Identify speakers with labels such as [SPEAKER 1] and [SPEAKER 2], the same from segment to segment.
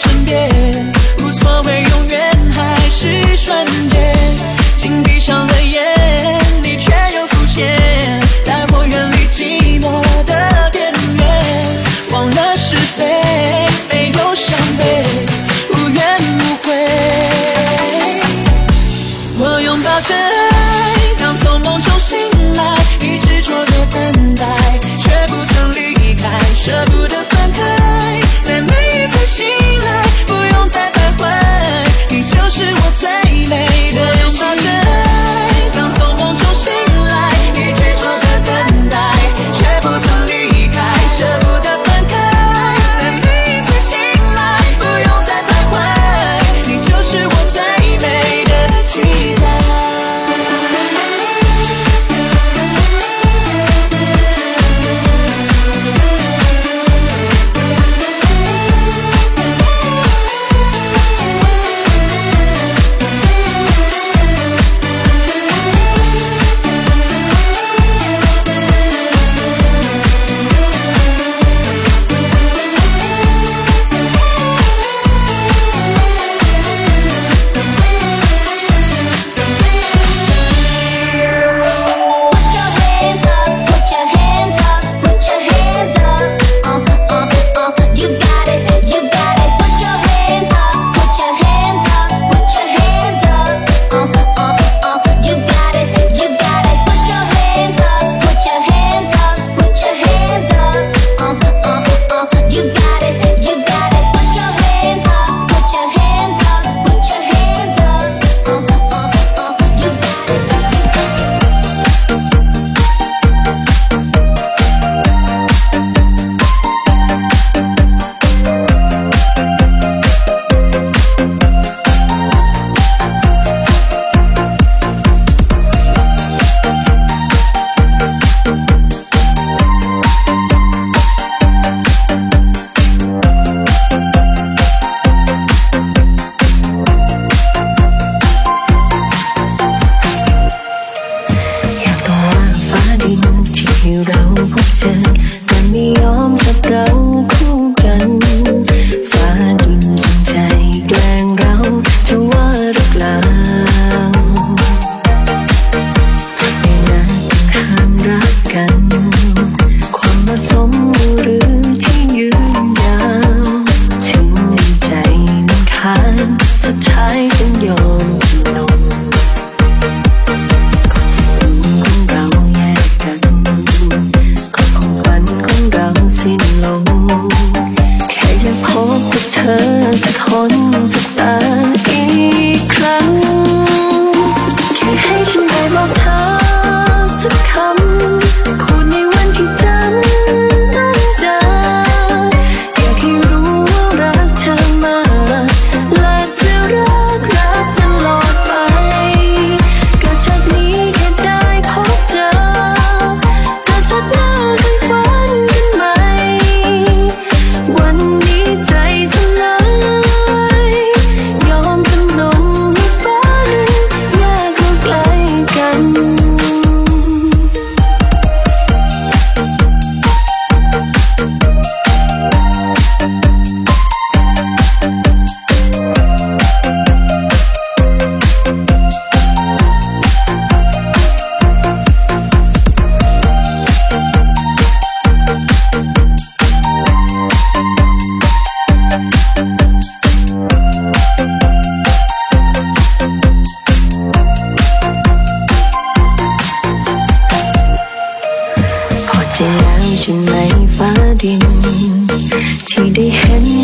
[SPEAKER 1] 身边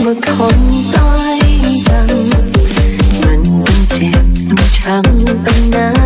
[SPEAKER 1] មកខំតៃតាំងមិនចេះមិនចាំប៉ុណ្ណា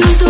[SPEAKER 1] do